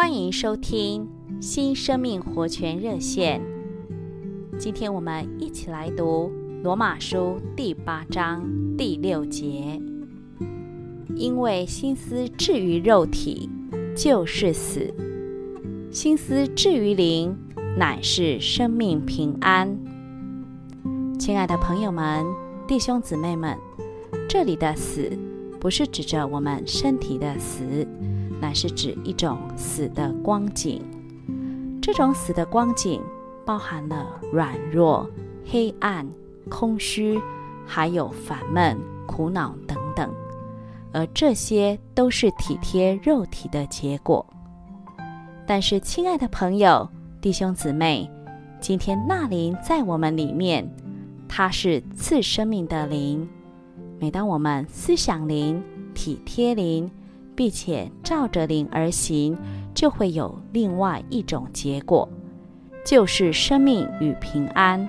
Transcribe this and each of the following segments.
欢迎收听新生命活泉热线。今天我们一起来读罗马书第八章第六节。因为心思置于肉体，就是死；心思置于灵，乃是生命平安。亲爱的朋友们、弟兄姊妹们，这里的死，不是指着我们身体的死。乃是指一种死的光景，这种死的光景包含了软弱、黑暗、空虚，还有烦闷、苦恼等等，而这些都是体贴肉体的结果。但是，亲爱的朋友、弟兄姊妹，今天那灵在我们里面，它是赐生命的灵。每当我们思想灵、体贴灵，并且照着灵而行，就会有另外一种结果，就是生命与平安。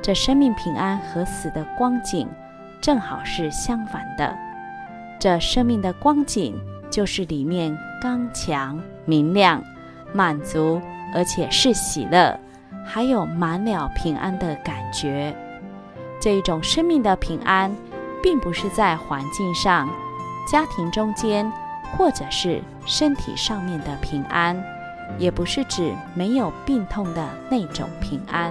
这生命平安和死的光景，正好是相反的。这生命的光景，就是里面刚强、明亮、满足，而且是喜乐，还有满了平安的感觉。这一种生命的平安，并不是在环境上、家庭中间。或者是身体上面的平安，也不是指没有病痛的那种平安。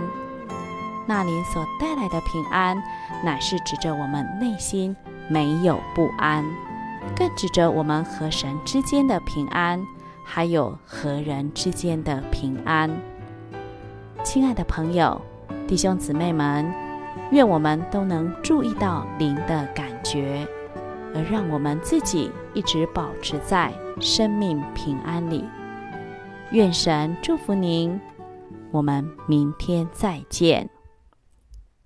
那灵所带来的平安，乃是指着我们内心没有不安，更指着我们和神之间的平安，还有和人之间的平安。亲爱的朋友、弟兄姊妹们，愿我们都能注意到灵的感觉。而让我们自己一直保持在生命平安里。愿神祝福您，我们明天再见。